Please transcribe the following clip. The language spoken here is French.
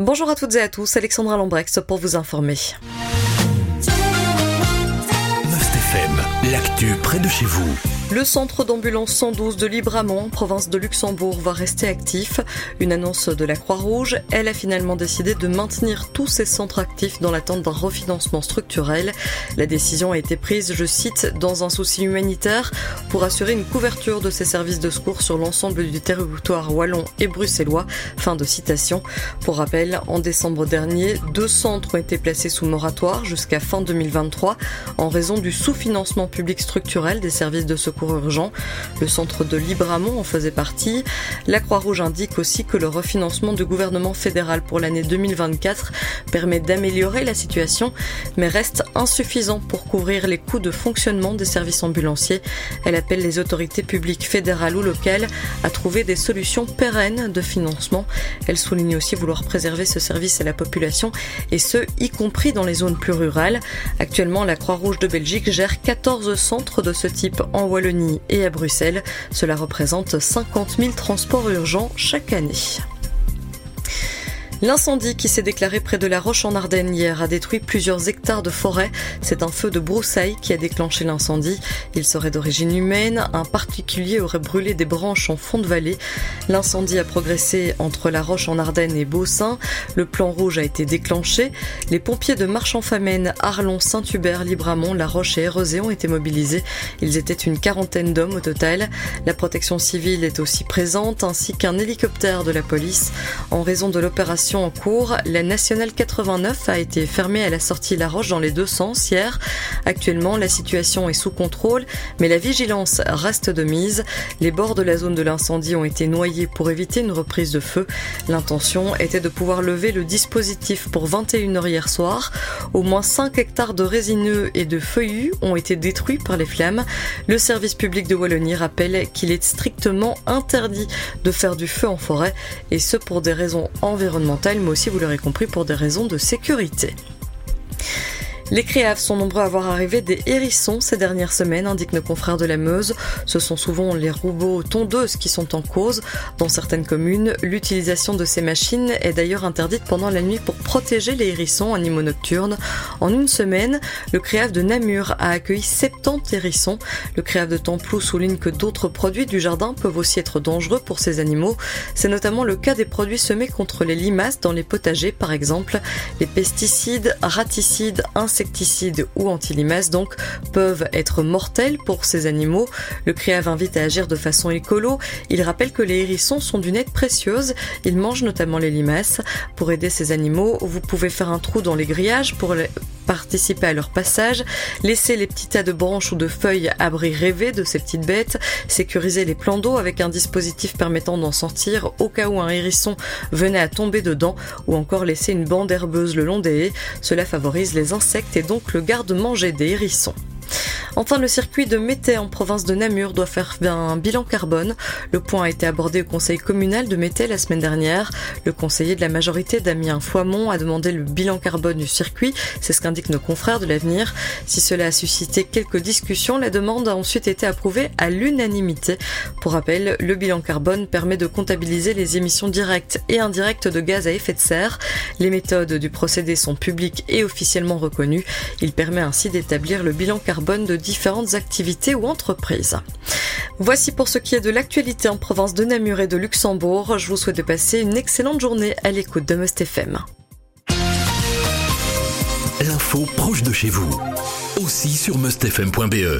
Bonjour à toutes et à tous, Alexandra Lambrex pour vous informer. l'actu près de chez vous. Le centre d'ambulance 112 de Libramont, province de Luxembourg, va rester actif. Une annonce de la Croix-Rouge. Elle a finalement décidé de maintenir tous ses centres actifs dans l'attente d'un refinancement structurel. La décision a été prise, je cite, dans un souci humanitaire pour assurer une couverture de ces services de secours sur l'ensemble du territoire wallon et bruxellois. Fin de citation. Pour rappel, en décembre dernier, deux centres ont été placés sous moratoire jusqu'à fin 2023 en raison du sous-financement public structurel des services de secours urgent. Le centre de Libramont en faisait partie. La Croix-Rouge indique aussi que le refinancement du gouvernement fédéral pour l'année 2024 permet d'améliorer la situation, mais reste insuffisant pour couvrir les coûts de fonctionnement des services ambulanciers. Elle appelle les autorités publiques fédérales ou locales à trouver des solutions pérennes de financement. Elle souligne aussi vouloir préserver ce service à la population et ce, y compris dans les zones plus rurales. Actuellement, la Croix-Rouge de Belgique gère 14 centres de ce type en Wallonie et à Bruxelles. Cela représente 50 000 transports urgents chaque année. L'incendie qui s'est déclaré près de la Roche en Ardennes hier a détruit plusieurs hectares de forêt. C'est un feu de broussailles qui a déclenché l'incendie. Il serait d'origine humaine. Un particulier aurait brûlé des branches en fond de vallée. L'incendie a progressé entre la Roche en Ardennes et Beaucin. Le plan rouge a été déclenché. Les pompiers de Marchand-Famenne, Arlon, Saint-Hubert, Libramont, La Roche et Érosé ont été mobilisés. Ils étaient une quarantaine d'hommes au total. La protection civile est aussi présente ainsi qu'un hélicoptère de la police. En raison de l'opération en cours, la nationale 89 a été fermée à la sortie La Roche dans les deux sens hier. Actuellement, la situation est sous contrôle, mais la vigilance reste de mise. Les bords de la zone de l'incendie ont été noyés pour éviter une reprise de feu. L'intention était de pouvoir lever le dispositif pour 21h hier soir. Au moins 5 hectares de résineux et de feuillus ont été détruits par les flammes. Le service public de Wallonie rappelle qu'il est strictement interdit de faire du feu en forêt, et ce pour des raisons environnementales mais aussi, vous l'aurez compris, pour des raisons de sécurité. Les créaves sont nombreux à voir arriver des hérissons ces dernières semaines, indiquent nos confrères de la Meuse. Ce sont souvent les robots tondeuses qui sont en cause. Dans certaines communes, l'utilisation de ces machines est d'ailleurs interdite pendant la nuit pour protéger les hérissons, animaux nocturnes. En une semaine, le créave de Namur a accueilli 70 hérissons. Le créave de Templou souligne que d'autres produits du jardin peuvent aussi être dangereux pour ces animaux. C'est notamment le cas des produits semés contre les limaces dans les potagers, par exemple. Les pesticides, raticides, insecticides ou antilimaces donc peuvent être mortels pour ces animaux. Le CREAV invite à agir de façon écolo. Il rappelle que les hérissons sont d'une aide précieuse. Ils mangent notamment les limaces. Pour aider ces animaux, vous pouvez faire un trou dans les grillages pour participer à leur passage, laisser les petits tas de branches ou de feuilles abri rêver de ces petites bêtes, sécuriser les plans d'eau avec un dispositif permettant d'en sortir au cas où un hérisson venait à tomber dedans ou encore laisser une bande herbeuse le long des haies. Cela favorise les insectes et donc le garde-manger des hérissons. Enfin, le circuit de Mété en province de Namur doit faire un bilan carbone. Le point a été abordé au conseil communal de Mété la semaine dernière. Le conseiller de la majorité, Damien Foimont, a demandé le bilan carbone du circuit. C'est ce qu'indiquent nos confrères de l'avenir. Si cela a suscité quelques discussions, la demande a ensuite été approuvée à l'unanimité. Pour rappel, le bilan carbone permet de comptabiliser les émissions directes et indirectes de gaz à effet de serre. Les méthodes du procédé sont publiques et officiellement reconnues. Il permet ainsi d'établir le bilan carbone de différentes activités ou entreprises. Voici pour ce qui est de l'actualité en province de Namur et de Luxembourg. Je vous souhaite de passer une excellente journée à l'écoute de Must FM. L'info proche de chez vous, aussi sur mustfm.be.